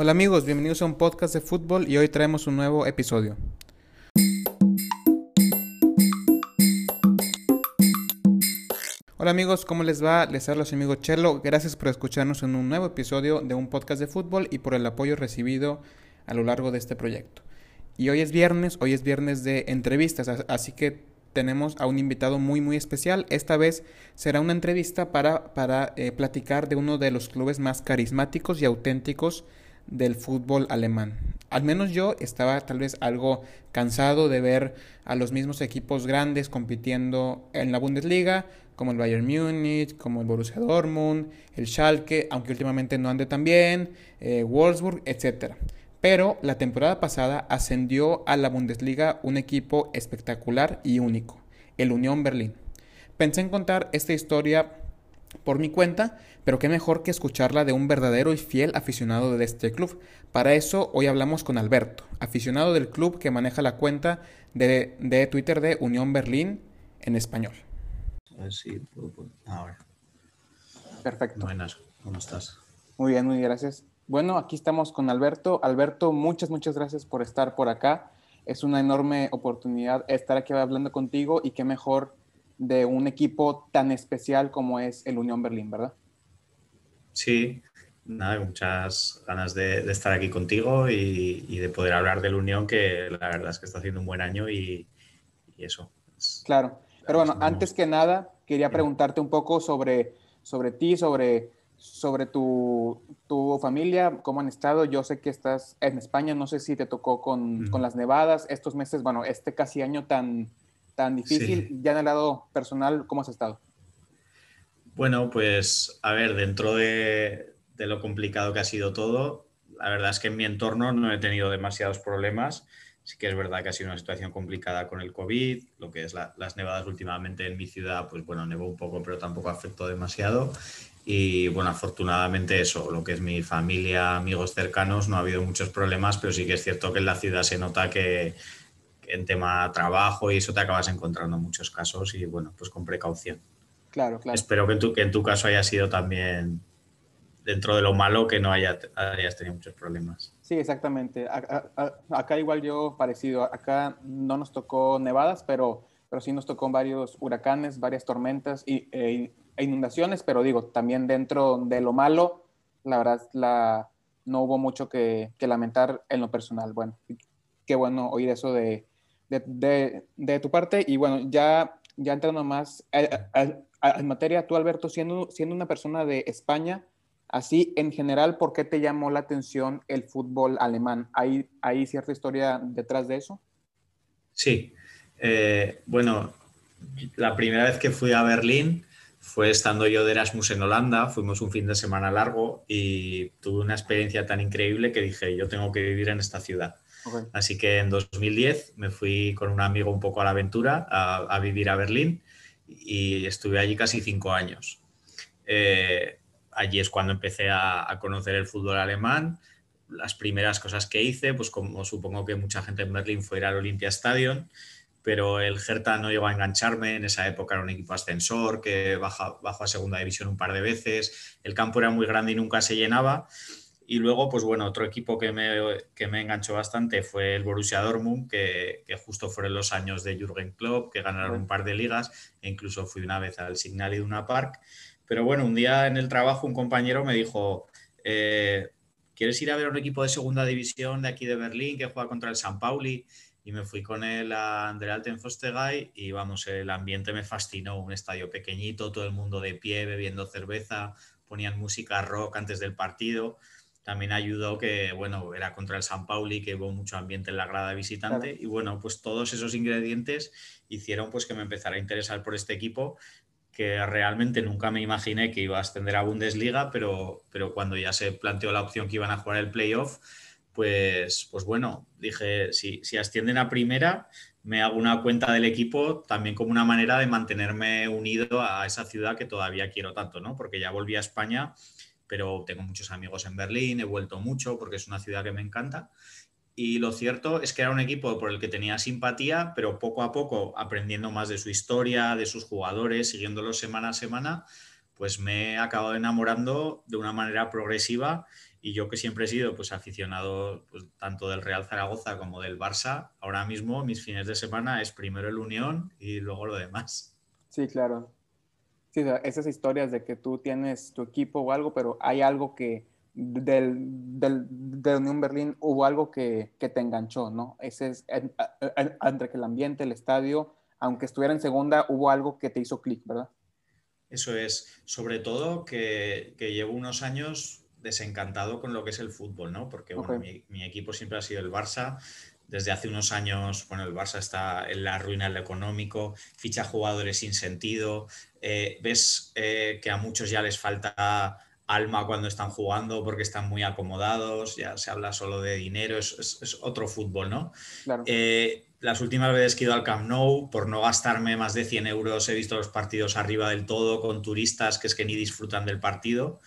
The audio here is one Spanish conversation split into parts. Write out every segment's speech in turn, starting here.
Hola amigos, bienvenidos a un podcast de fútbol y hoy traemos un nuevo episodio. Hola amigos, ¿cómo les va? Les habla su amigo Chelo. Gracias por escucharnos en un nuevo episodio de un podcast de fútbol y por el apoyo recibido a lo largo de este proyecto. Y hoy es viernes, hoy es viernes de entrevistas, así que tenemos a un invitado muy muy especial. Esta vez será una entrevista para, para eh, platicar de uno de los clubes más carismáticos y auténticos del fútbol alemán. Al menos yo estaba tal vez algo cansado de ver a los mismos equipos grandes compitiendo en la Bundesliga, como el Bayern Múnich, como el Borussia Dortmund, el Schalke, aunque últimamente no ande tan bien, eh, Wolfsburg, etc. Pero la temporada pasada ascendió a la Bundesliga un equipo espectacular y único, el Unión Berlín. Pensé en contar esta historia por mi cuenta, pero qué mejor que escucharla de un verdadero y fiel aficionado de este club. Para eso hoy hablamos con Alberto, aficionado del club que maneja la cuenta de, Twitter de Unión Berlín en español. Sí, ahora. Perfecto. Buenas, ¿cómo estás? Muy bien, muy bien, gracias. Bueno, aquí estamos con Alberto. Alberto, muchas, muchas gracias por estar por acá. Es una enorme oportunidad estar aquí hablando contigo y qué mejor de un equipo tan especial como es el Unión Berlín, ¿verdad? Sí, nada, muchas ganas de, estar aquí contigo y, de poder hablar del Unión, que la verdad es que está haciendo un buen año y, eso. claro, pero bueno, antes que nada, quería preguntarte un poco sobre, sobre ti, sobre, sobre tu, tu, familia, cómo han estado. Yo sé que estás en España, no sé si te tocó con, con las nevadas estos meses, bueno, este casi año tan, tan difícil. Ya en el lado personal, ¿cómo has estado? Bueno, pues a ver, dentro de, lo complicado que ha sido todo, la verdad es que en mi entorno no he tenido demasiados problemas. Sí que es verdad que ha sido una situación complicada con el COVID, lo que es las nevadas últimamente en mi ciudad, pues bueno, nevó un poco, pero tampoco afectó demasiado. Y bueno, afortunadamente eso, lo que es mi familia, amigos cercanos, no ha habido muchos problemas, pero sí que es cierto que en la ciudad se nota que, en tema trabajo y eso te acabas encontrando muchos casos y bueno, pues con precaución. Claro, claro. Espero que en tu, que en tu caso haya sido también dentro de lo malo que no haya, hayas tenido muchos problemas. Sí, exactamente. Acá, igual yo parecido. Acá no nos tocó nevadas, pero, pero sí nos tocó varios huracanes, varias tormentas y, e, e inundaciones, pero digo, también dentro de lo malo, la verdad, la, no hubo mucho que, que lamentar en lo personal. Bueno, qué bueno oír eso de, de, de, tu parte. Y bueno, ya, ya entrando más en materia, tú Alberto, siendo, siendo una persona de España, así en general, ¿por qué te llamó la atención el fútbol alemán? ¿Hay, hay cierta historia detrás de eso? Sí. Eh, bueno, la primera vez que fui a Berlín fue estando yo de Erasmus en Holanda, fuimos un fin de semana largo y tuve una experiencia tan increíble que dije, yo tengo que vivir en esta ciudad. Así que en 2010 me fui con un amigo un poco a la aventura a, vivir a Berlín y estuve allí casi cinco años. Eh, allí es cuando empecé a, conocer el fútbol alemán. Las primeras cosas que hice, pues como supongo que mucha gente en Berlín fue ir al Olympia Stadion, pero el Hertha no llegó a engancharme. En esa época era un equipo ascensor que bajó a segunda división un par de veces. El campo era muy grande y nunca se llenaba. Y luego, pues bueno, otro equipo que me, que me enganchó bastante fue el Borussia Dortmund, que, que, justo fueron los años de Jürgen Klopp, que ganaron un par de ligas, e incluso fui una vez al Signal Iduna Park. Pero bueno, un día en el trabajo un compañero me dijo, eh, ¿quieres ir a ver un equipo de segunda división de aquí de Berlín que juega contra el San Pauli? Y me fui con él a Andre Alten Fostegay y vamos, el ambiente me fascinó, un estadio pequeñito, todo el mundo de pie, bebiendo cerveza, ponían música rock antes del partido también ayudó que, bueno, era contra el San Pauli, que hubo mucho ambiente en la grada visitante. Y bueno, pues todos esos ingredientes hicieron pues que me empezara a interesar por este equipo, que realmente nunca me imaginé que iba a ascender a Bundesliga, pero, pero cuando ya se planteó la opción que iban a jugar el playoff, pues, pues bueno, dije, si, si ascienden a primera, me hago una cuenta del equipo también como una manera de mantenerme unido a esa ciudad que todavía quiero tanto, ¿no? Porque ya volví a España pero tengo muchos amigos en Berlín, he vuelto mucho porque es una ciudad que me encanta. Y lo cierto es que era un equipo por el que tenía simpatía, pero poco a poco, aprendiendo más de su historia, de sus jugadores, siguiéndolos semana a semana, pues me he acabado enamorando de una manera progresiva Y yo que siempre he sido pues, aficionado pues, tanto del Real Zaragoza como del Barça, ahora mismo mis fines de semana es primero el Unión y luego lo demás. Sí, claro. Sí, esas historias de que tú tienes tu equipo o algo, pero hay algo que del, del, de Unión Berlín hubo algo que, que, te enganchó, ¿no? Ese es entre el ambiente, el estadio, aunque estuviera en segunda, hubo algo que te hizo clic, ¿verdad? Eso es, sobre todo que, que, llevo unos años desencantado con lo que es el fútbol, ¿no? Porque bueno, mi, mi, equipo siempre ha sido el Barça. Desde hace unos años, bueno, el Barça está en la ruina en lo económico, ficha jugadores sin sentido, eh, ves eh, que a muchos ya les falta alma cuando están jugando porque están muy acomodados, ya se habla solo de dinero, es, es, otro fútbol, ¿no? Claro. Eh, las últimas veces que he ido al Camp Nou, por no gastarme más de 100 euros, he visto los partidos arriba del todo con turistas que es que ni disfrutan del partido.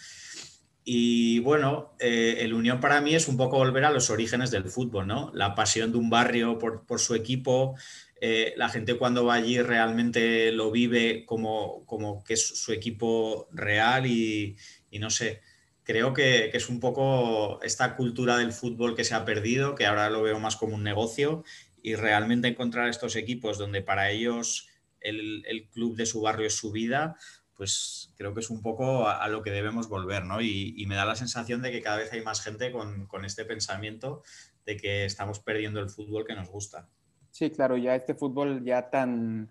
Y bueno, eh, el Unión para mí es un poco volver a los orígenes del fútbol, ¿no? La pasión de un barrio por, por su equipo, eh, la gente cuando va allí realmente lo vive como, como que es su equipo real y, y no sé, creo que, que, es un poco esta cultura del fútbol que se ha perdido, que ahora lo veo más como un negocio y realmente encontrar estos equipos donde para ellos el, el club de su barrio es su vida, pues creo que es un poco a, a lo que debemos volver, ¿no? Y, y, me da la sensación de que cada vez hay más gente con, con, este pensamiento de que estamos perdiendo el fútbol que nos gusta. Sí, claro, ya este fútbol ya tan,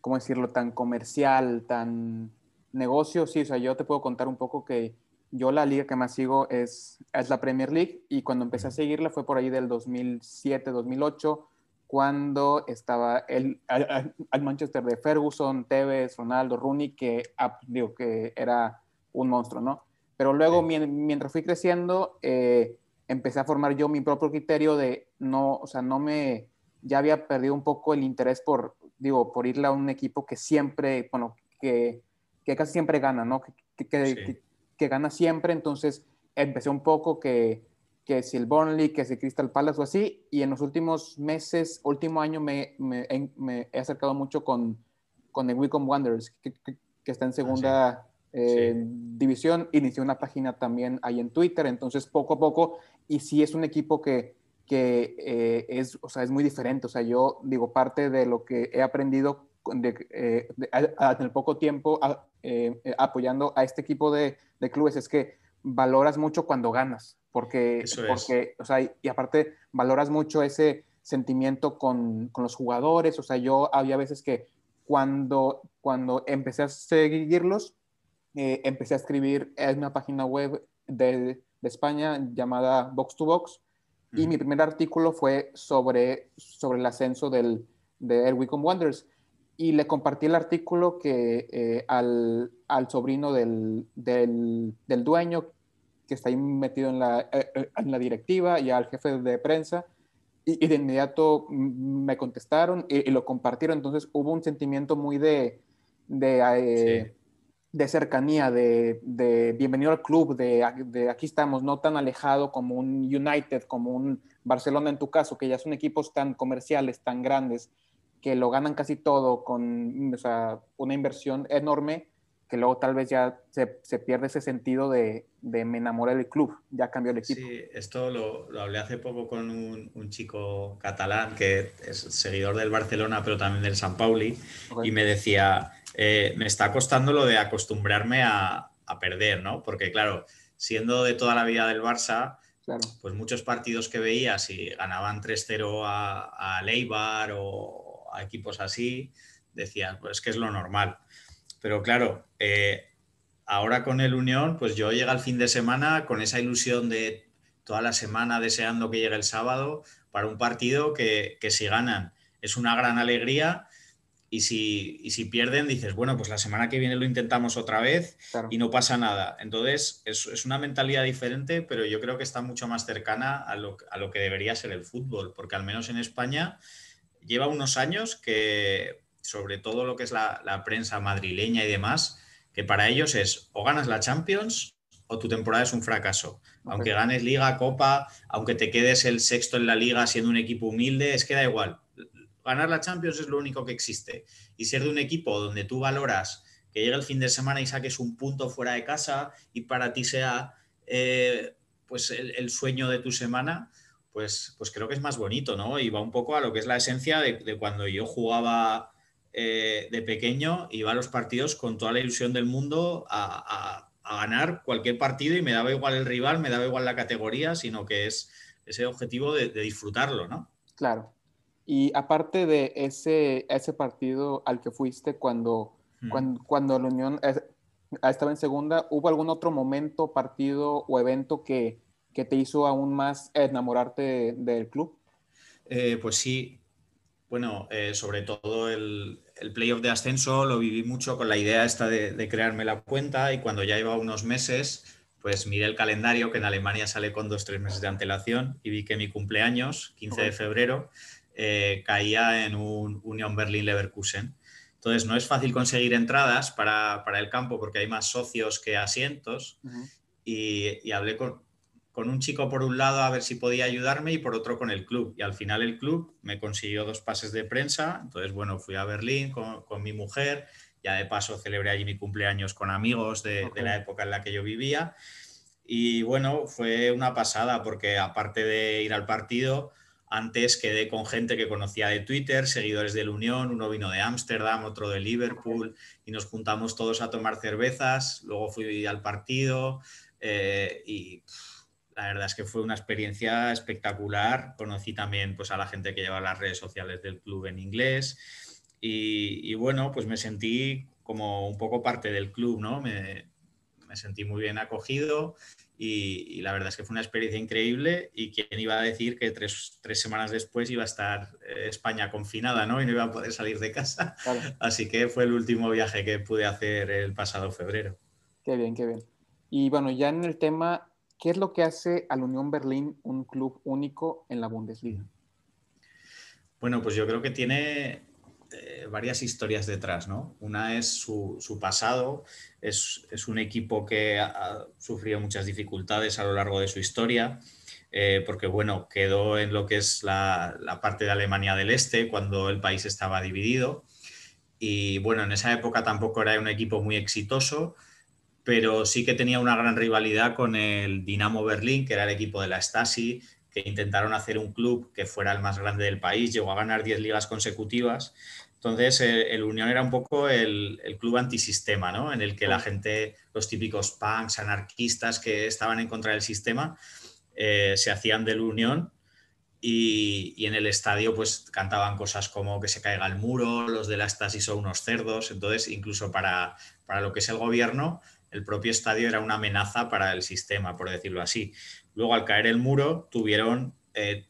¿cómo decirlo?, tan comercial, tan negocio, sí, o sea, yo te puedo contar un poco que yo la liga que más sigo es, es la Premier League y cuando empecé a seguirla fue por ahí del 2007, 2008 cuando estaba el, al Manchester de Ferguson, Tevez, Ronaldo, Rooney, que, ah, digo, que era un monstruo, ¿no? Pero luego, sí. mientras fui creciendo, eh, empecé a formar yo mi propio criterio de no, o sea, no me, ya había perdido un poco el interés por, digo, por irle a un equipo que siempre, bueno, que, que casi siempre gana, ¿no? Que, que, sí. que, que gana siempre, entonces empecé un poco que que si el Burnley, que si Crystal Palace o así, y en los últimos meses, último año me, me, me he acercado mucho con, con el Wycombe Wanderers, que, que, que, está en segunda ah, sí. Eh, sí. división, inicié una página también ahí en Twitter, entonces poco a poco, y sí es un equipo que, que eh, es, o sea, es muy diferente, o sea, yo digo, parte de lo que he aprendido de, eh, de, a, en el poco tiempo a, apoyando a este equipo de, de clubes es que valoras mucho cuando ganas, porque, porque o sea, y aparte valoras mucho ese sentimiento con, con, los jugadores, o sea, yo había veces que cuando, cuando empecé a seguirlos, eh, empecé a escribir en una página web de, de España llamada Box to Box, mm. y mi primer artículo fue sobre, sobre el ascenso del, de El Wycombe Wanderers, y le compartí el artículo que eh, al, al, sobrino del, del, del, dueño que está ahí metido en la, eh, eh, en la directiva y al jefe de prensa y, y de inmediato me contestaron y, y, lo compartieron. Entonces hubo un sentimiento muy de, de, eh, sí. de cercanía, de, de, bienvenido al club, de, aquí estamos, no tan alejado como un United, como un Barcelona en tu caso, que ya son equipos tan comerciales, tan grandes que lo ganan casi todo con o sea, una inversión enorme, que luego tal vez ya se, se pierde ese sentido de, de, me enamoré del club, ya cambió el equipo. Sí, esto lo, lo hablé hace poco con un, un, chico catalán que es seguidor del Barcelona, pero también del San Pauli, okay. y me decía, eh, me está costando lo de acostumbrarme a, a, perder, ¿no? Porque claro, siendo de toda la vida del Barça, Claro. pues muchos partidos que veías y ganaban 3-0 a, a Leibar o, a equipos así, decías, pues que es lo normal. Pero claro, eh, ahora con el Unión, pues yo llega el fin de semana con esa ilusión de toda la semana deseando que llegue el sábado para un partido que, que si ganan es una gran alegría y si, y si, pierden dices, bueno, pues la semana que viene lo intentamos otra vez claro. y no pasa nada. Entonces es, es, una mentalidad diferente, pero yo creo que está mucho más cercana a lo, a lo que debería ser el fútbol, porque al menos en España lleva unos años que, sobre todo lo que es la, la, prensa madrileña y demás, que para ellos es o ganas la Champions o tu temporada es un fracaso. Aunque ganes liga, copa, aunque te quedes el sexto en la liga siendo un equipo humilde, es que da igual. Ganar la Champions es lo único que existe. Y ser de un equipo donde tú valoras que llegue el fin de semana y saques un punto fuera de casa y para ti sea... Eh, pues el, sueño de tu semana, pues, pues creo que es más bonito, ¿no? Y va un poco a lo que es la esencia de, cuando yo jugaba eh, de pequeño, iba a los partidos con toda la ilusión del mundo a, ganar cualquier partido y me daba igual el rival, me daba igual la categoría, sino que es ese objetivo de, disfrutarlo, ¿no? Claro. Y aparte de ese, ese partido al que fuiste cuando, mm. cuando, cuando, la Unión estaba en segunda, ¿hubo algún otro momento, partido o evento que, que te hizo aún más enamorarte del club? Eh, pues sí, bueno, eh, sobre todo el, el, playoff de ascenso lo viví mucho con la idea esta de, crearme la cuenta y cuando ya iba unos meses, pues miré el calendario que en Alemania sale con dos, tres meses de antelación y vi que mi cumpleaños, 15 de febrero, eh, caía en un Union Berlin-Leverkusen. Entonces no es fácil conseguir entradas para, el campo porque hay más socios que asientos y, y hablé con, con un chico por un lado a ver si podía ayudarme y por otro con el club. Y al final el club me consiguió dos pases de prensa. Entonces, bueno, fui a Berlín con, mi mujer. Ya de paso celebré allí mi cumpleaños con amigos de, la época en la que yo vivía. Y bueno, fue una pasada porque aparte de ir al partido, antes quedé con gente que conocía de Twitter, seguidores de la Unión, uno vino de Ámsterdam, otro de Liverpool, y nos juntamos todos a tomar cervezas. Luego fui al partido eh, y la verdad es que fue una experiencia espectacular. Conocí también pues, a la gente que lleva las redes sociales del club en inglés y, bueno, pues me sentí como un poco parte del club, ¿no? Me, sentí muy bien acogido y, la verdad es que fue una experiencia increíble y quién iba a decir que tres, semanas después iba a estar eh, España confinada, ¿no? Y no iba a poder salir de casa. Así que fue el último viaje que pude hacer el pasado febrero. Qué bien, qué bien. Y bueno, ya en el tema ¿Qué es lo que hace al Unión Berlín un club único en la Bundesliga? Bueno, pues yo creo que tiene eh, varias historias detrás, ¿no? Una es su, pasado, es, un equipo que ha, sufrido muchas dificultades a lo largo de su historia, eh, porque, bueno, quedó en lo que es la, la, parte de Alemania del Este cuando el país estaba dividido. Y, bueno, en esa época tampoco era un equipo muy exitoso, pero sí que tenía una gran rivalidad con el Dinamo Berlín, que era el equipo de la Stasi, que intentaron hacer un club que fuera el más grande del país, llegó a ganar 10 ligas consecutivas. Entonces, el, Unión era un poco el, club antisistema, ¿no? En el que la gente, los típicos punks, anarquistas que estaban en contra del sistema, eh, se hacían del Unión y, y, en el estadio pues cantaban cosas como que se caiga el muro, los de la Stasi son unos cerdos. Entonces, incluso para, para lo que es el gobierno, el propio estadio era una amenaza para el sistema, por decirlo así. Luego, al caer el muro, tuvieron eh,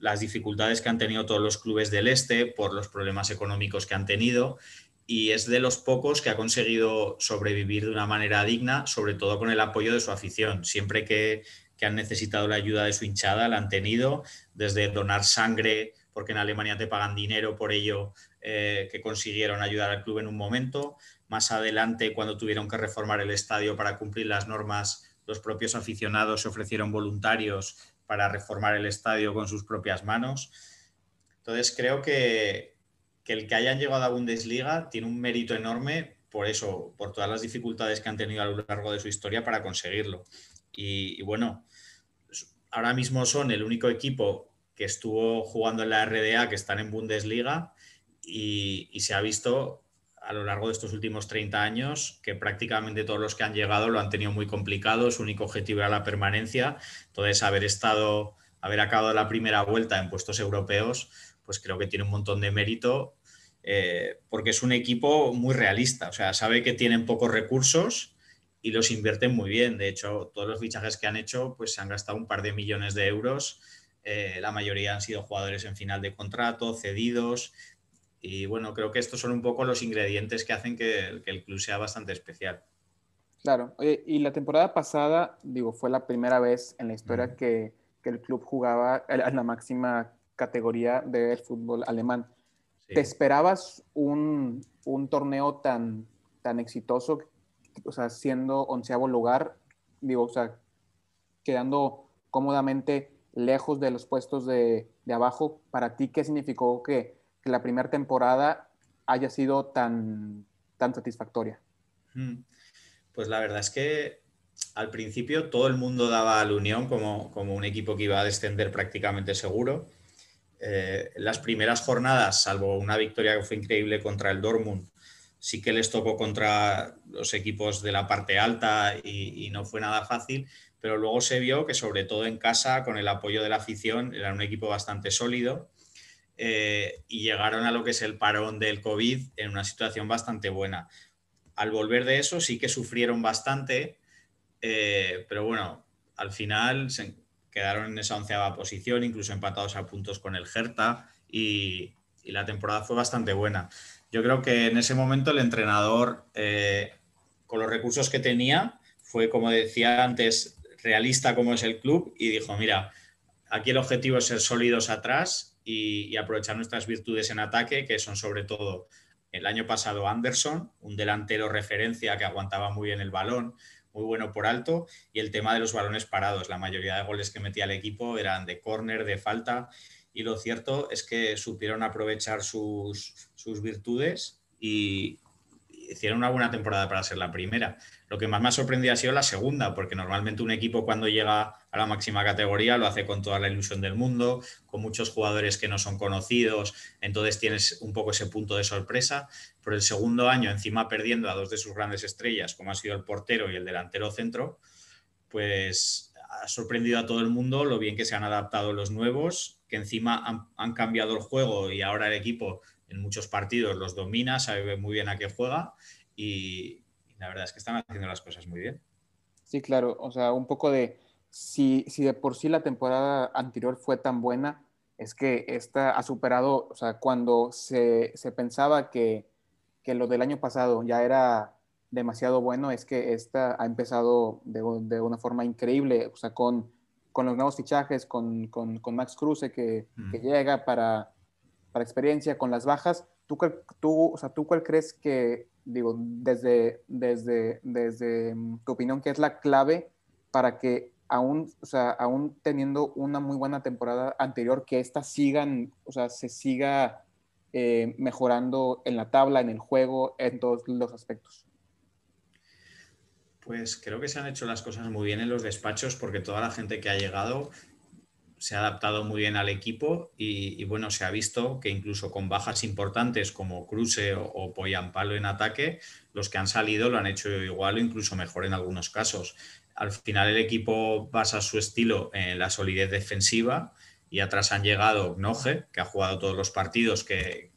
las dificultades que han tenido todos los clubes del este por los problemas económicos que han tenido y es de los pocos que ha conseguido sobrevivir de una manera digna, sobre todo con el apoyo de su afición. Siempre que, han necesitado la ayuda de su hinchada, la han tenido, desde donar sangre, porque en Alemania te pagan dinero por ello, eh, que consiguieron ayudar al club en un momento, más adelante, cuando tuvieron que reformar el estadio para cumplir las normas, los propios aficionados se ofrecieron voluntarios para reformar el estadio con sus propias manos. Entonces, creo que, el que hayan llegado a Bundesliga tiene un mérito enorme por eso, por todas las dificultades que han tenido a lo largo de su historia para conseguirlo. Y, bueno, ahora mismo son el único equipo que estuvo jugando en la RDA, que están en Bundesliga, y, y se ha visto a lo largo de estos últimos 30 años, que prácticamente todos los que han llegado lo han tenido muy complicado, su único objetivo era la permanencia, entonces haber estado, haber acabado la primera vuelta en puestos europeos, pues creo que tiene un montón de mérito, eh, porque es un equipo muy realista, o sea, sabe que tienen pocos recursos y los invierten muy bien, de hecho, todos los fichajes que han hecho, pues se han gastado un par de millones de euros, eh, la mayoría han sido jugadores en final de contrato, cedidos, y bueno, creo que estos son un poco los ingredientes que hacen que, el club sea bastante especial. Claro, y la temporada pasada, digo, fue la primera vez en la historia que, el club jugaba en la máxima categoría del fútbol alemán. ¿Te esperabas un, torneo tan, tan exitoso, o sea, siendo onceavo lugar, digo, o sea, quedando cómodamente lejos de los puestos de, de abajo? ¿Para ti qué significó que que la primera temporada haya sido tan, tan satisfactoria? Mm. Pues la verdad es que al principio todo el mundo daba al Unión como, como un equipo que iba a descender prácticamente seguro. Eh, las primeras jornadas, salvo una victoria que fue increíble contra el Dortmund, sí que les tocó contra los equipos de la parte alta y, no fue nada fácil, pero luego se vio que sobre todo en casa, con el apoyo de la afición, era un equipo bastante sólido eh, y llegaron a lo que es el parón del COVID en una situación bastante buena. Al volver de eso sí que sufrieron bastante, eh, pero bueno, al final se quedaron en esa onceava posición, incluso empatados a puntos con el Hertha y, la temporada fue bastante buena. Yo creo que en ese momento el entrenador, eh, con los recursos que tenía, fue, como decía antes, realista como es el club y dijo, mira, aquí el objetivo es ser sólidos atrás y, aprovechar nuestras virtudes en ataque, que son sobre todo el año pasado Anderson, un delantero referencia que aguantaba muy bien el balón, muy bueno por alto y el tema de los balones parados. La mayoría de goles que metía el equipo eran de córner, de falta y lo cierto es que supieron aprovechar sus, sus virtudes y, hicieron una buena temporada para ser la primera. Lo que más me ha sorprendido ha sido la segunda, porque normalmente un equipo cuando llega a la máxima categoría lo hace con toda la ilusión del mundo, con muchos jugadores que no son conocidos, entonces tienes un poco ese punto de sorpresa. Pero el segundo año, encima perdiendo a dos de sus grandes estrellas, como ha sido el portero y el delantero centro, pues ha sorprendido a todo el mundo lo bien que se han adaptado los nuevos, que encima han, han cambiado el juego y ahora el equipo en muchos partidos los domina, sabe muy bien a qué juega y, la verdad es que están haciendo las cosas muy bien. Sí, claro, o sea, un poco de, si, si de por sí la temporada anterior fue tan buena, es que esta ha superado, o sea, cuando se, se pensaba que, que, lo del año pasado ya era demasiado bueno, es que esta ha empezado de, de una forma increíble, o sea, con, con los nuevos fichajes, con, con, con Max Cruz que, que llega para para experiencia, con las bajas, ¿tú, tú, o sea, ¿tú cuál crees que, digo, desde, desde, desde mm, tu opinión, que es la clave para que aún, o sea, aún teniendo una muy buena temporada anterior, que éstas sigan, o sea, se siga eh, mejorando en la tabla, en el juego, en todos los aspectos? Pues creo que se han hecho las cosas muy bien en los despachos porque toda la gente que ha llegado se ha adaptado muy bien al equipo y, bueno, se ha visto que incluso con bajas importantes como Cruce o, o Poyampalo en ataque, los que han salido lo han hecho igual o incluso mejor en algunos casos. Al final el equipo basa su estilo en la solidez defensiva y atrás han llegado Noje, que ha jugado todos los partidos, que,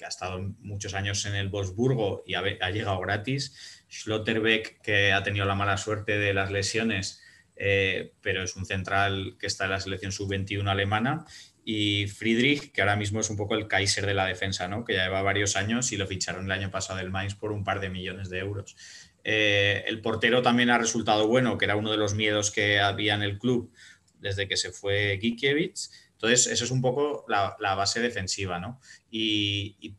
ha estado muchos años en el Wolfsburgo y ha, ha llegado gratis. Schlotterbeck, que ha tenido la mala suerte de las lesiones, eh, pero es un central que está en la selección sub-21 alemana, y Friedrich, que ahora mismo es un poco el Kaiser de la defensa, ¿no? que ya lleva varios años y lo ficharon el año pasado del Mainz por un par de millones de euros. Eh, el portero también ha resultado bueno, que era uno de los miedos que había en el club desde que se fue Gikiewicz. Entonces, eso es un poco la, base defensiva, ¿no? Y, y,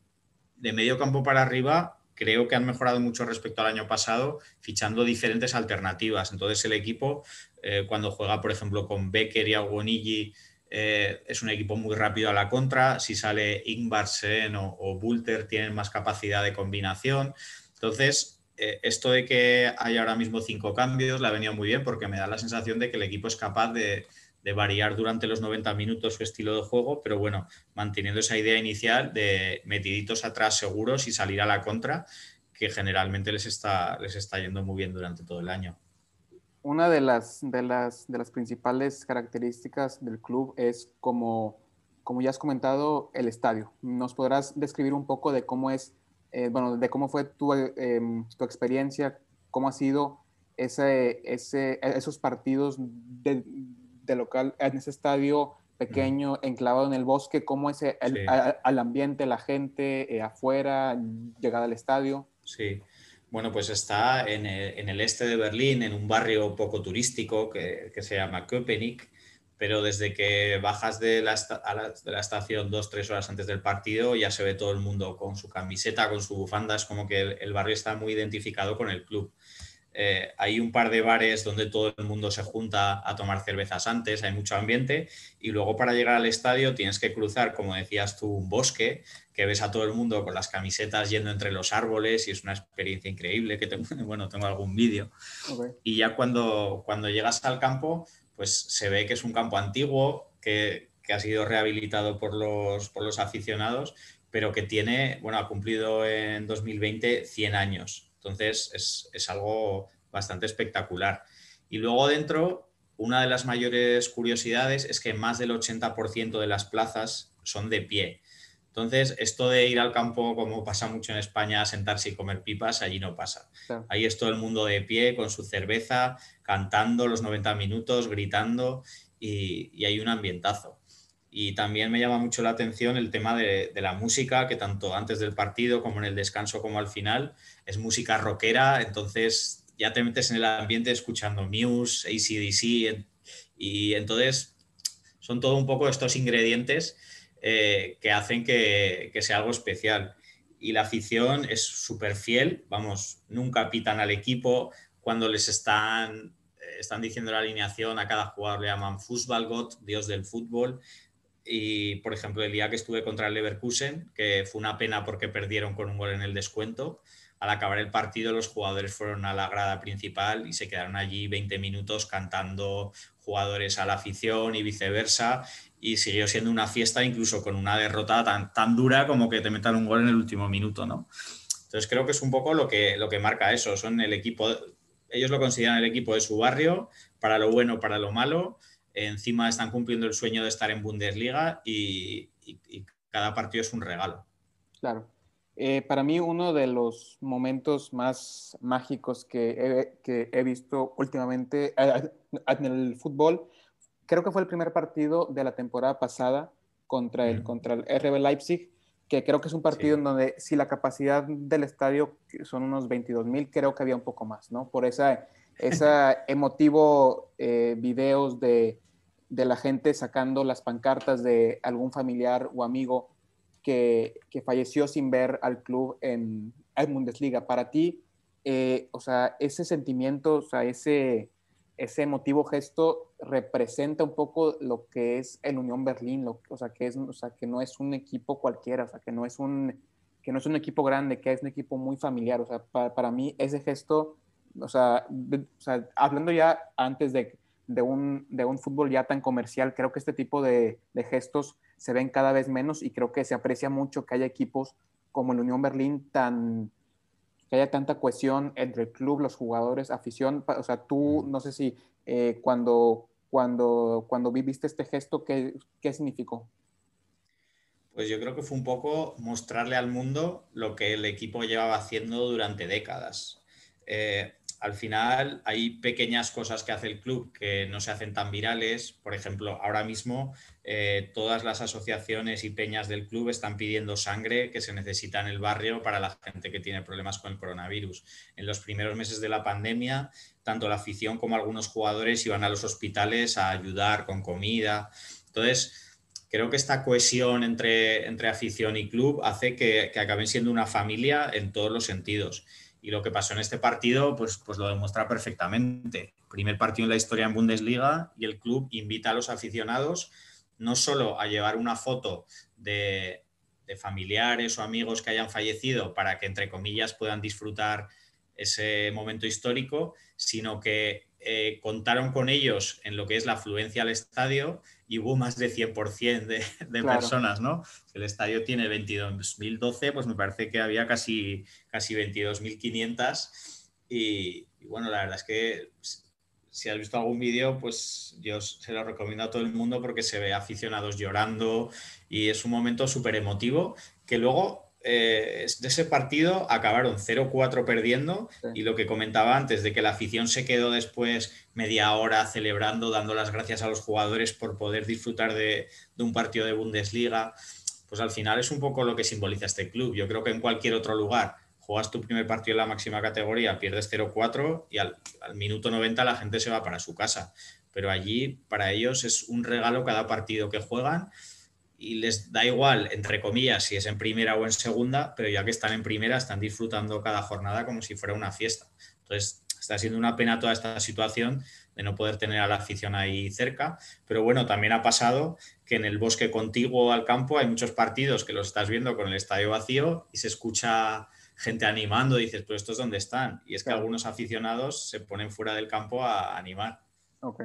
de medio campo para arriba, creo que han mejorado mucho respecto al año pasado, fichando diferentes alternativas. Entonces, el equipo eh, cuando juega, por ejemplo, con Becker y Aguonigi, eh, es un equipo muy rápido a la contra. Si sale Ingvarsen o, o Bulter, tienen más capacidad de combinación. Entonces, eh, esto de que hay ahora mismo cinco cambios le ha venido muy bien porque me da la sensación de que el equipo es capaz de, de variar durante los 90 minutos su estilo de juego, pero bueno, manteniendo esa idea inicial de metiditos atrás seguros y salir a la contra, que generalmente les está, les está yendo muy bien durante todo el año una de las, de, las, de las principales características del club es, como, como ya has comentado, el estadio. ¿Nos podrás describir un poco de cómo es, eh, bueno, de cómo fue tu, em, tu, experiencia, cómo ha sido ese, ese, esos partidos de, de, local en ese estadio pequeño, enclavado en el bosque, cómo es el, ambiente, la gente eh, afuera, llegada al estadio? Sí. Bueno, pues está en el, este de Berlín, en un barrio poco turístico que, se llama Köpenick, pero desde que bajas de la, de la estación dos, tres horas antes del partido ya se ve todo el mundo con su camiseta, con su bufanda, es como que el, barrio está muy identificado con el club. Eh, hay un par de bares donde todo el mundo se junta a tomar cervezas antes, hay mucho ambiente y luego para llegar al estadio tienes que cruzar, como decías tú, un bosque que ves a todo el mundo con las camisetas yendo entre los árboles y es una experiencia increíble que tengo, bueno, tengo algún vídeo. Y ya cuando, cuando llegas al campo, pues se ve que es un campo antiguo que, que ha sido rehabilitado por los, por los aficionados, pero que tiene, bueno, ha cumplido en 2020 100 años entonces es, algo bastante espectacular. Y luego dentro, una de las mayores curiosidades es que más del 80% de las plazas son de pie. Entonces, esto de ir al campo, como pasa mucho en España, sentarse y comer pipas, allí no pasa. Ahí es todo el mundo de pie, con su cerveza, cantando los 90 minutos, gritando, y hay un ambientazo. Y también me llama mucho la atención el tema de, la música, que tanto antes del partido como en el descanso como al final es música rockera, entonces ya te metes en el ambiente escuchando Muse, ACDC, y entonces son todo un poco estos ingredientes eh, que hacen que, que, sea algo especial. Y la afición es súper fiel, vamos, nunca pitan al equipo, cuando les están, eh, están diciendo la alineación, a cada jugador le llaman God, Dios del fútbol, y, por ejemplo, el día que estuve contra el Leverkusen, que fue una pena porque perdieron con un gol en el descuento, al acabar el partido los jugadores fueron a la grada principal y se quedaron allí 20 minutos cantando jugadores a la afición y viceversa. Y siguió siendo una fiesta incluso con una derrota tan, tan dura como que te metan un gol en el último minuto, ¿no? Entonces creo que es un poco lo que, lo que marca eso. Son el equipo, ellos lo consideran el equipo de su barrio, para lo bueno, para lo malo encima están cumpliendo el sueño de estar en Bundesliga y, cada partido es un regalo. Claro. Eh, para mí uno de los momentos más mágicos que he, visto últimamente en el fútbol, creo que fue el primer partido de la temporada pasada contra el, contra el RB Leipzig, que creo que es un partido en donde si la capacidad del estadio son unos 22 mil, creo que había un poco más, ¿no? Por esa, esa emotivo eh, videos de, de la gente sacando las pancartas de algún familiar o amigo que, falleció sin ver al club en, en Bundesliga. Para ti, eh, o sea, ese sentimiento, o sea, ese, ese emotivo gesto representa un poco lo que es el Unión Berlín, lo, o, sea, que es, o sea, que no es un equipo cualquiera, o sea, que no es un, que no es un equipo grande, que es un equipo muy familiar. O sea, para, para mí ese gesto, o sea, o sea, hablando ya antes de de un, de un fútbol ya tan comercial. Creo que este tipo de, gestos se ven cada vez menos y creo que se aprecia mucho que haya equipos como el Unión Berlín tan que haya tanta cohesión entre el club, los jugadores, afición. O sea, tú no sé si eh, cuando, cuando, cuando viviste este gesto, ¿qué, ¿qué significó? Pues yo creo que fue un poco mostrarle al mundo lo que el equipo llevaba haciendo durante décadas. Eh, al final hay pequeñas cosas que hace el club que no se hacen tan virales. Por ejemplo, ahora mismo eh, todas las asociaciones y peñas del club están pidiendo sangre que se necesita en el barrio para la gente que tiene problemas con el coronavirus. En los primeros meses de la pandemia, tanto la afición como algunos jugadores iban a los hospitales a ayudar con comida. Entonces, creo que esta cohesión entre, entre afición y club hace que, que acaben siendo una familia en todos los sentidos. Y lo que pasó en este partido, pues, pues lo demuestra perfectamente. Primer partido en la historia en Bundesliga y el club invita a los aficionados no solo a llevar una foto de, familiares o amigos que hayan fallecido para que, entre comillas, puedan disfrutar ese momento histórico, sino que eh, contaron con ellos en lo que es la afluencia al estadio y hubo más de 100% de, de personas, ¿no? El estadio tiene 22.012, pues me parece que había casi, casi 22.500 y, y bueno, la verdad es que si has visto algún vídeo, pues yo se lo recomiendo a todo el mundo porque se ve aficionados llorando y es un momento súper emotivo que luego eh, de ese partido acabaron 0-4 perdiendo y lo que comentaba antes de que la afición se quedó después media hora celebrando, dando las gracias a los jugadores por poder disfrutar de, un partido de Bundesliga, pues al final es un poco lo que simboliza este club. Yo creo que en cualquier otro lugar juegas tu primer partido en la máxima categoría, pierdes 0-4 y al, al minuto 90 la gente se va para su casa. Pero allí para ellos es un regalo cada partido que juegan y les da igual, entre comillas, si es en primera o en segunda, pero ya que están en primera, están disfrutando cada jornada como si fuera una fiesta. Entonces, está siendo una pena toda esta situación de no poder tener a la afición ahí cerca. Pero bueno, también ha pasado que en el bosque contiguo al campo hay muchos partidos que los estás viendo con el estadio vacío y se escucha gente animando. Y dices, pues estos dónde están. Y es que algunos aficionados se ponen fuera del campo a animar. Ok.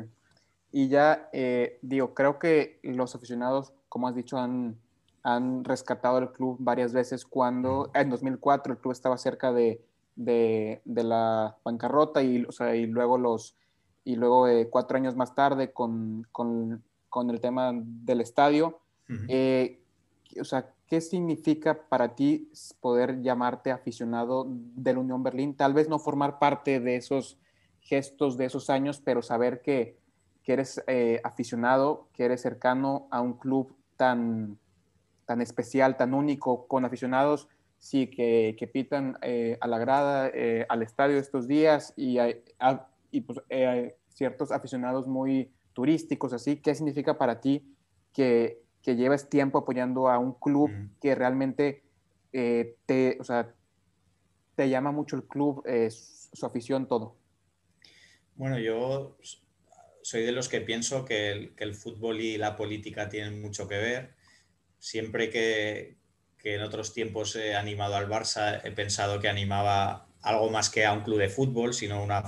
Y ya, eh, digo, creo que los aficionados, como has dicho, han, han rescatado el club varias veces cuando en 2004 el club estaba cerca de, de, de la bancarrota y, o sea, y luego los y luego eh, cuatro años más tarde con, con, con, el tema del estadio. eh, o sea, ¿qué significa para ti poder llamarte aficionado del Unión Berlín? Tal vez no formar parte de esos gestos de esos años, pero saber que, que eres eh, aficionado, que eres cercano a un club tan, tan especial, tan único, con aficionados, sí, que, que pitan eh, a la grada, eh, al estadio estos días y, a, y pues, eh, ciertos aficionados muy turísticos, así. ¿Qué significa para ti que, que lleves tiempo apoyando a un club mm. que realmente te, o sea, te llama mucho el club, su afición, todo? Bueno, yo soy de los que pienso que el, fútbol y la política tienen mucho que ver. Siempre que, en otros tiempos he animado al Barça, he pensado que animaba algo más que a un club de fútbol, sino una,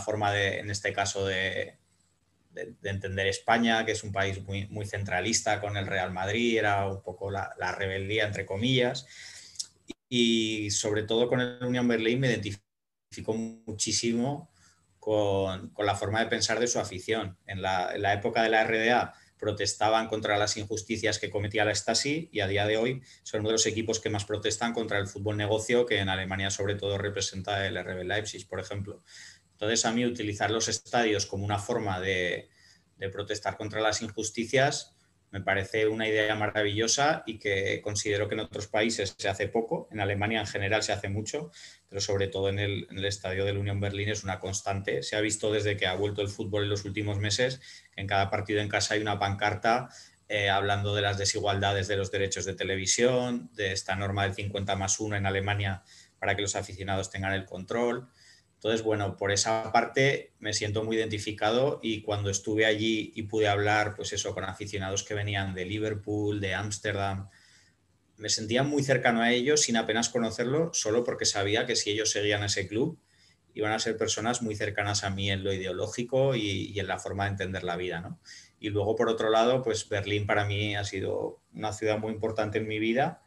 forma de, en este caso, de, de, de, entender España, que es un país muy, centralista con el Real Madrid, era un poco la, rebeldía, entre comillas. Y, sobre todo con el Unión Berlín me identifico muchísimo con, la forma de pensar de su afición. En la, época de la RDA protestaban contra las injusticias que cometía la Stasi y a día de hoy son uno de los equipos que más protestan contra el fútbol negocio que en Alemania sobre todo representa el RB Leipzig, por ejemplo. Entonces a mí utilizar los estadios como una forma de protestar contra las injusticias me parece una idea maravillosa y que considero que en otros países se hace poco, en Alemania en general se hace mucho, pero sobre todo en el, en el estadio de la Unión Berlín es una constante. Se ha visto desde que ha vuelto el fútbol en los últimos meses, que en cada partido en casa hay una pancarta eh, hablando de las desigualdades de los derechos de televisión, de esta norma del 50 más 1 en Alemania para que los aficionados tengan el control. Entonces, bueno, por esa parte me siento muy identificado y cuando estuve allí y pude hablar, pues eso, con aficionados que venían de Liverpool, de Ámsterdam, me sentía muy cercano a ellos sin apenas conocerlo, solo porque sabía que si ellos seguían ese club, iban a ser personas muy cercanas a mí en lo ideológico y, y en la forma de entender la vida, ¿no? Y luego, por otro lado, pues Berlín para mí ha sido una ciudad muy importante en mi vida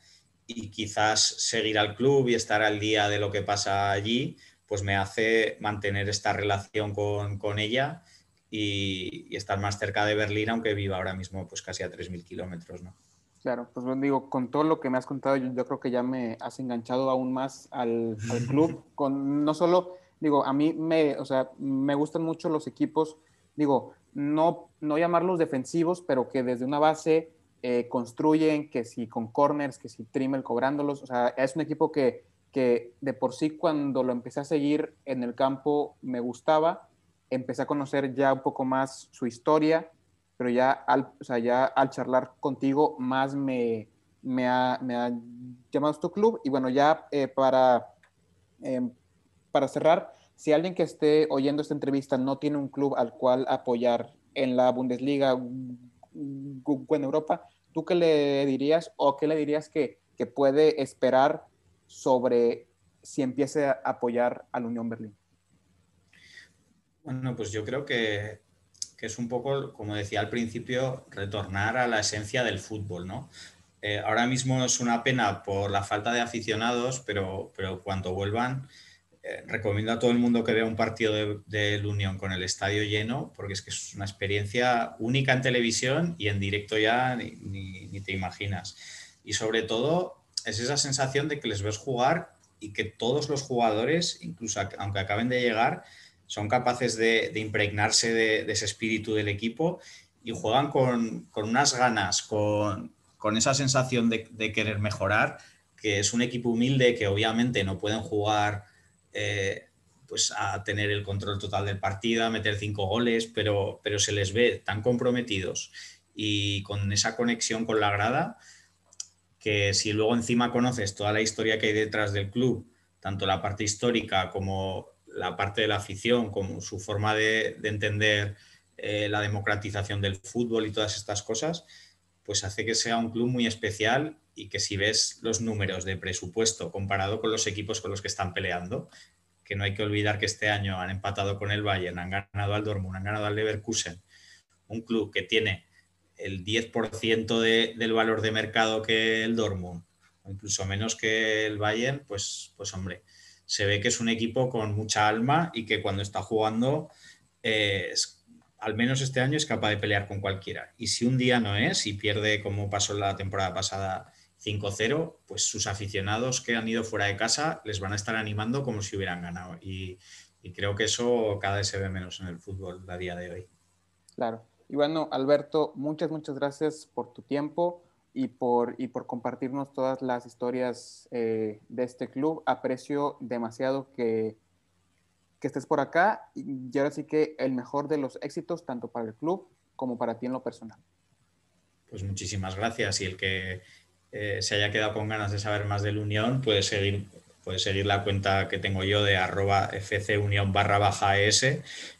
y quizás seguir al club y estar al día de lo que pasa allí, pues me hace mantener esta relación con, con ella y, y, estar más cerca de Berlín, aunque viva ahora mismo pues casi a 3.000 kilómetros, ¿no? Claro, pues bueno, digo, con todo lo que me has contado, yo, yo creo que ya me has enganchado aún más al, al, club, con no solo, digo, a mí me, o sea, me gustan mucho los equipos, digo, no, no llamarlos defensivos, pero que desde una base eh, construyen, que si con corners, que si Trimmel cobrándolos, o sea, es un equipo que, que de por sí cuando lo empecé a seguir en el campo me gustaba, empecé a conocer ya un poco más su historia, pero ya al, o sea, ya al charlar contigo más me, me, ha, me ha llamado tu club. Y bueno, ya eh, para, eh, para cerrar, si alguien que esté oyendo esta entrevista no tiene un club al cual apoyar en la Bundesliga o en Europa, ¿tú qué le dirías o qué le dirías que, que puede esperar sobre si empiece a apoyar a la Unión Berlín? Bueno, pues yo creo que, que, es un poco, como decía al principio, retornar a la esencia del fútbol, ¿no? Eh, ahora mismo es una pena por la falta de aficionados, pero, pero cuando vuelvan, eh, recomiendo a todo el mundo que vea un partido de, de Unión con el estadio lleno, porque es que es una experiencia única en televisión y en directo ya ni, ni te imaginas. Y sobre todo, es esa sensación de que les ves jugar y que todos los jugadores, incluso aunque acaben de llegar, son capaces de, impregnarse de, ese espíritu del equipo y juegan con, con unas ganas, con, con esa sensación de, de, querer mejorar, que es un equipo humilde que obviamente no pueden jugar eh, pues a tener el control total del partido, a meter cinco goles, pero, pero se les ve tan comprometidos y con esa conexión con la grada que si luego encima conoces toda la historia que hay detrás del club, tanto la parte histórica como la parte de la afición, como su forma de, entender eh, la democratización del fútbol y todas estas cosas, pues hace que sea un club muy especial y que si ves los números de presupuesto comparado con los equipos con los que están peleando, que no hay que olvidar que este año han empatado con el Bayern, han ganado al Dortmund, han ganado al Leverkusen, un club que tiene el 10% de, del valor de mercado que el Dortmund, o incluso menos que el Bayern, pues, pues hombre, se ve que es un equipo con mucha alma y que cuando está jugando, eh, al menos este año, es capaz de pelear con cualquiera. Y si un día no es y pierde como pasó la temporada pasada 5-0, pues sus aficionados que han ido fuera de casa les van a estar animando como si hubieran ganado. Y, creo que eso cada vez se ve menos en el fútbol a día de hoy. Claro. Y bueno, Alberto, muchas, muchas gracias por tu tiempo y por, y por compartirnos todas las historias eh, de este club. Aprecio demasiado que, que estés por acá y ahora sí que el mejor de los éxitos, tanto para el club como para ti en lo personal. Pues muchísimas gracias y el que eh, se haya quedado con ganas de saber más del Unión, puede seguir, puede seguir la cuenta que tengo yo de arroba fcunión barra baja es,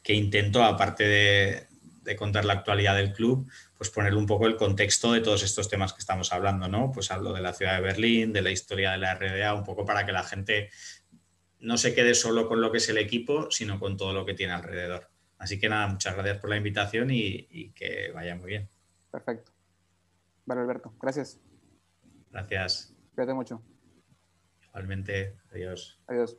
que intento, aparte de, de, contar la actualidad del club, pues poner un poco el contexto de todos estos temas que estamos hablando, ¿no? Pues hablo de la ciudad de Berlín, de la historia de la RDA, un poco para que la gente no se quede solo con lo que es el equipo, sino con todo lo que tiene alrededor. Así que nada, muchas gracias por la invitación y, y que vaya muy bien. Perfecto. Vale, Alberto, gracias. Gracias. Cuídate mucho. Igualmente, adiós. Adiós.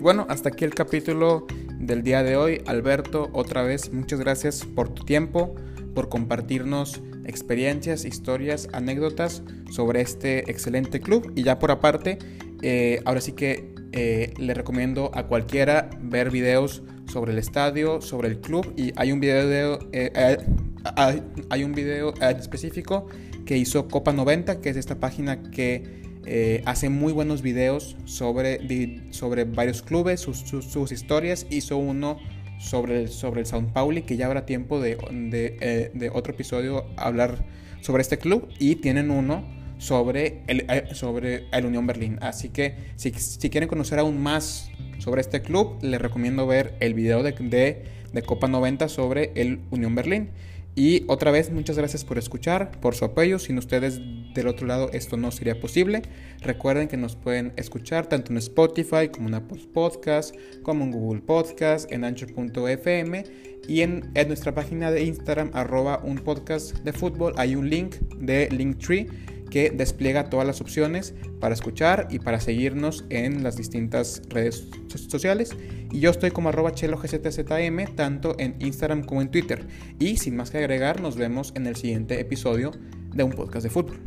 Bueno, hasta aquí el capítulo del día de hoy. Alberto, otra vez, muchas gracias por tu tiempo, por compartirnos experiencias, historias, anécdotas sobre este excelente club. Y ya por aparte, eh, ahora sí que eh, le recomiendo a cualquiera ver videos sobre el estadio, sobre el club. Y hay un video, eh, hay, un video específico que hizo Copa 90, que es esta página que hace muy buenos videos sobre, sobre varios clubes, sus, sus, historias. Hizo uno sobre el, sobre el Sao Pauli, que ya habrá tiempo de, de, de otro episodio hablar sobre este club. Y tienen uno sobre el, eh, sobre el Unión Berlín. Así que si, quieren conocer aún más sobre este club, les recomiendo ver el video de, de, Copa 90 sobre el Unión Berlín. Y otra vez, muchas gracias por escuchar, por su apoyo. Sin ustedes del otro lado esto no sería posible. Recuerden que nos pueden escuchar tanto en Spotify como en Apple Podcast, como en Google Podcast, en Anchor.fm y en, nuestra página de Instagram, arroba un podcast de fútbol, hay un link de Linktree que despliega todas las opciones para escuchar y para seguirnos en las distintas redes sociales. Y yo estoy como arroba chelogztzm, tanto en Instagram como en Twitter. Y sin más que agregar, nos vemos en el siguiente episodio de un podcast de fútbol.